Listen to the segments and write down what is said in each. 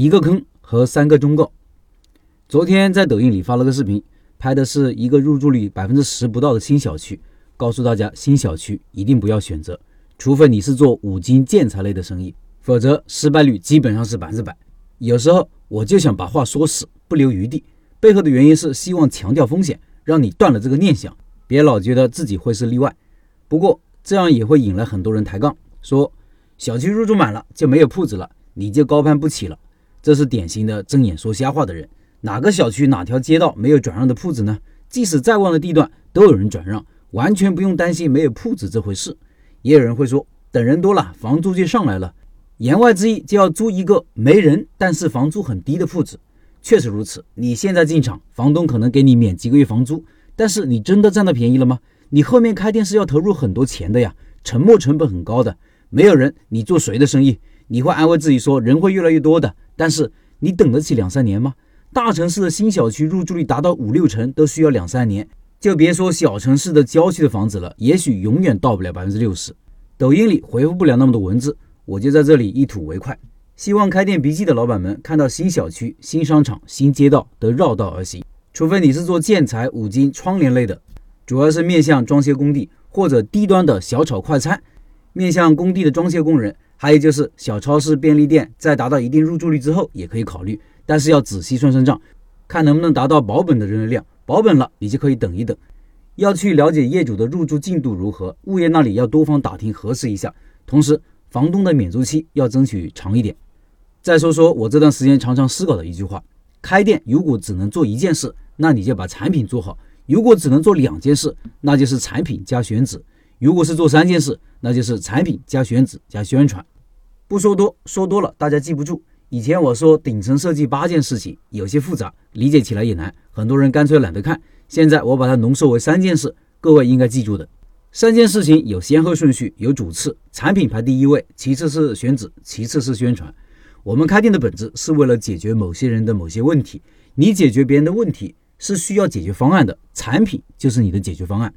一个坑和三个忠告。昨天在抖音里发了个视频，拍的是一个入住率百分之十不到的新小区，告诉大家新小区一定不要选择，除非你是做五金建材类的生意，否则失败率基本上是百分之百。有时候我就想把话说死，不留余地，背后的原因是希望强调风险，让你断了这个念想，别老觉得自己会是例外。不过这样也会引来很多人抬杠，说小区入住满了就没有铺子了，你就高攀不起了。这是典型的睁眼说瞎话的人。哪个小区哪条街道没有转让的铺子呢？即使再旺的地段都有人转让，完全不用担心没有铺子这回事。也有人会说，等人多了，房租就上来了。言外之意就要租一个没人但是房租很低的铺子。确实如此，你现在进场，房东可能给你免几个月房租，但是你真的占到便宜了吗？你后面开店是要投入很多钱的呀，沉没成本很高的。没有人，你做谁的生意？你会安慰自己说人会越来越多的，但是你等得起两三年吗？大城市的新小区入住率达到五六成都需要两三年，就别说小城市的郊区的房子了，也许永远到不了百分之六十。抖音里回复不了那么多文字，我就在这里一吐为快。希望开店笔记的老板们看到新小区、新商场、新街道都绕道而行，除非你是做建材、五金、窗帘类的，主要是面向装修工地或者低端的小炒快餐，面向工地的装修工人。还有就是小超市、便利店，在达到一定入住率之后，也可以考虑，但是要仔细算算账，看能不能达到保本的人流量。保本了，你就可以等一等。要去了解业主的入住进度如何，物业那里要多方打听核实一下。同时，房东的免租期要争取长一点。再说说我这段时间常常思考的一句话：开店如果只能做一件事，那你就把产品做好；如果只能做两件事，那就是产品加选址；如果是做三件事，那就是产品加选址加宣传。不说多，说多了大家记不住。以前我说顶层设计八件事情有些复杂，理解起来也难，很多人干脆懒得看。现在我把它浓缩为三件事，各位应该记住的。三件事情有先后顺序，有主次，产品排第一位，其次是选址，其次是宣传。我们开店的本质是为了解决某些人的某些问题，你解决别人的问题是需要解决方案的，产品就是你的解决方案。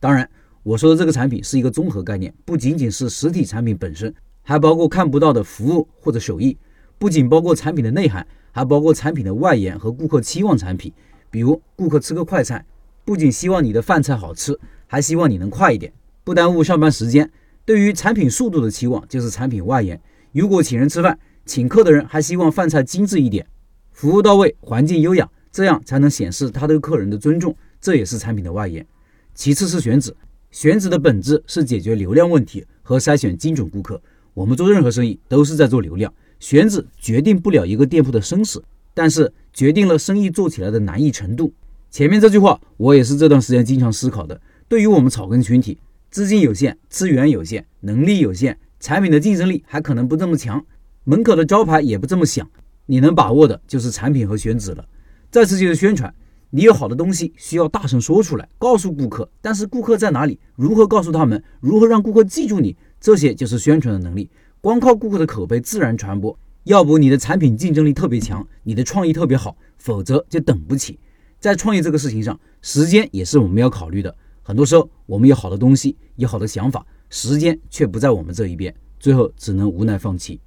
当然，我说的这个产品是一个综合概念，不仅仅是实体产品本身。还包括看不到的服务或者手艺，不仅包括产品的内涵，还包括产品的外延和顾客期望产品。比如，顾客吃个快餐，不仅希望你的饭菜好吃，还希望你能快一点，不耽误上班时间。对于产品速度的期望就是产品外延。如果请人吃饭，请客的人还希望饭菜精致一点，服务到位，环境优雅，这样才能显示他对客人的尊重，这也是产品的外延。其次是选址，选址的本质是解决流量问题和筛选精准顾客。我们做任何生意都是在做流量，选址决定不了一个店铺的生死，但是决定了生意做起来的难易程度。前面这句话我也是这段时间经常思考的。对于我们草根群体，资金有限，资源有限，能力有限，产品的竞争力还可能不这么强，门口的招牌也不这么响，你能把握的就是产品和选址了。再次就是宣传，你有好的东西需要大声说出来，告诉顾客，但是顾客在哪里？如何告诉他们？如何让顾客记住你？这些就是宣传的能力，光靠顾客的口碑自然传播。要不你的产品竞争力特别强，你的创意特别好，否则就等不起。在创业这个事情上，时间也是我们要考虑的。很多时候，我们有好的东西，有好的想法，时间却不在我们这一边，最后只能无奈放弃。